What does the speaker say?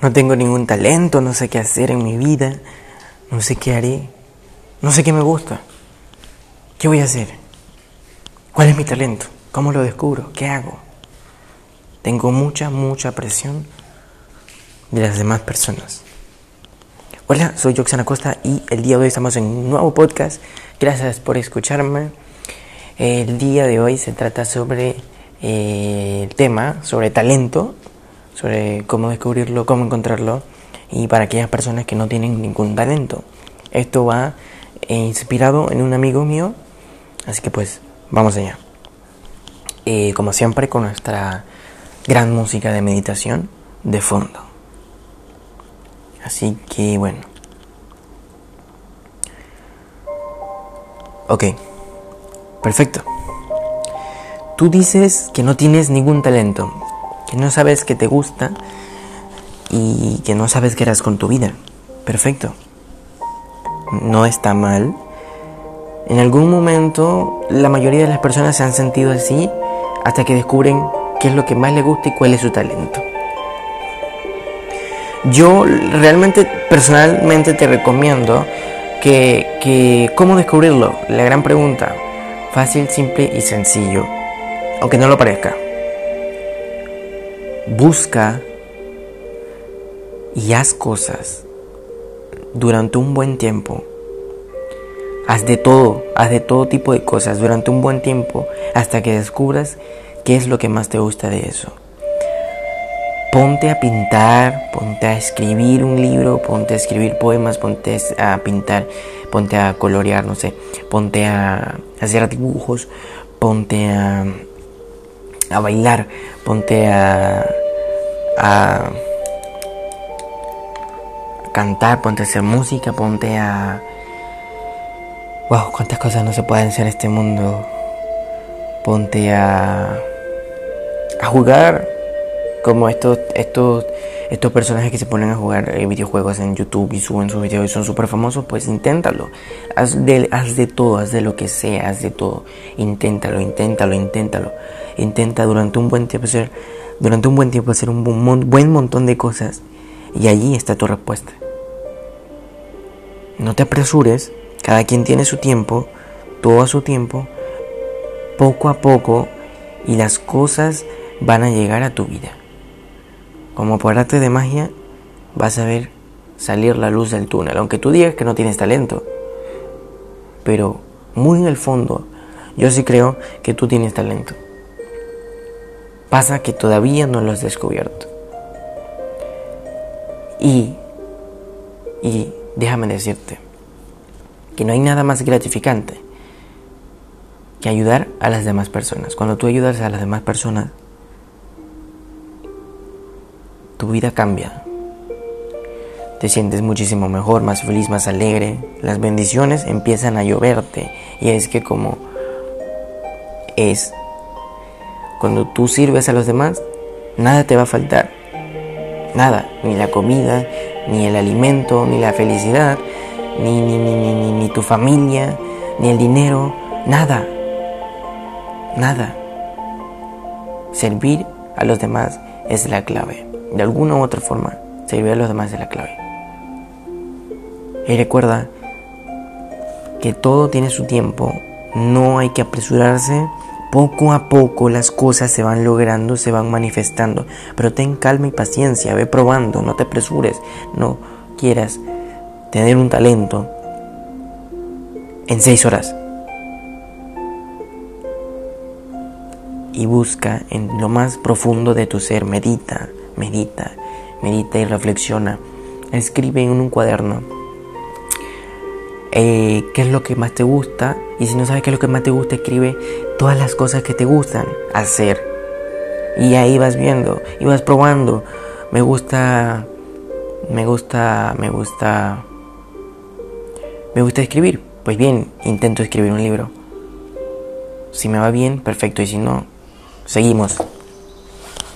No tengo ningún talento, no sé qué hacer en mi vida, no sé qué haré, no sé qué me gusta. ¿Qué voy a hacer? ¿Cuál es mi talento? ¿Cómo lo descubro? ¿Qué hago? Tengo mucha, mucha presión de las demás personas. Hola, soy Joxana Costa y el día de hoy estamos en un nuevo podcast. Gracias por escucharme. El día de hoy se trata sobre eh, el tema, sobre talento, sobre cómo descubrirlo, cómo encontrarlo y para aquellas personas que no tienen ningún talento. Esto va eh, inspirado en un amigo mío, así que pues vamos allá. Eh, como siempre con nuestra gran música de meditación de fondo. Así que bueno. Ok, perfecto. Tú dices que no tienes ningún talento, que no sabes que te gusta y que no sabes qué harás con tu vida. Perfecto. No está mal. En algún momento la mayoría de las personas se han sentido así hasta que descubren qué es lo que más les gusta y cuál es su talento. Yo realmente, personalmente te recomiendo que, que cómo descubrirlo. La gran pregunta. Fácil, simple y sencillo. Aunque no lo parezca busca y haz cosas durante un buen tiempo. Haz de todo, haz de todo tipo de cosas durante un buen tiempo hasta que descubras qué es lo que más te gusta de eso. Ponte a pintar, ponte a escribir un libro, ponte a escribir poemas, ponte a pintar, ponte a colorear, no sé, ponte a hacer dibujos, ponte a a bailar, ponte a, a cantar, ponte a hacer música, ponte a... Wow, cuántas cosas no se pueden hacer en este mundo. Ponte a, a jugar como estos, estos, estos personajes que se ponen a jugar eh, videojuegos en YouTube y suben sus videos y son súper famosos, pues inténtalo. Haz de, haz de todo, haz de lo que sea, haz de todo. Inténtalo, inténtalo, inténtalo. Intenta durante un buen tiempo hacer, durante un buen tiempo hacer un buen montón de cosas y allí está tu respuesta. No te apresures, cada quien tiene su tiempo, todo a su tiempo, poco a poco y las cosas van a llegar a tu vida. Como por arte de magia, vas a ver salir la luz del túnel, aunque tú digas que no tienes talento. Pero muy en el fondo, yo sí creo que tú tienes talento. Pasa que todavía no lo has descubierto. Y, y déjame decirte que no hay nada más gratificante que ayudar a las demás personas. Cuando tú ayudas a las demás personas, tu vida cambia. Te sientes muchísimo mejor, más feliz, más alegre. Las bendiciones empiezan a lloverte. Y es que como es cuando tú sirves a los demás, nada te va a faltar. Nada, ni la comida, ni el alimento, ni la felicidad, ni, ni, ni, ni, tu familia, ni el dinero, nada. Nada. Servir a los demás es la clave. De alguna u otra forma, servir a los demás es la clave. Y recuerda que todo tiene su tiempo, no hay que apresurarse poco a poco las cosas se van logrando, se van manifestando, pero ten calma y paciencia, ve probando, no te apresures, no quieras tener un talento en seis horas. Y busca en lo más profundo de tu ser, medita, medita, medita y reflexiona. Escribe en un cuaderno eh, qué es lo que más te gusta y si no sabes qué es lo que más te gusta, escribe todas las cosas que te gustan hacer. Y ahí vas viendo y vas probando. Me gusta, me gusta, me gusta, me gusta escribir. Pues bien, intento escribir un libro. Si me va bien, perfecto. Y si no, seguimos.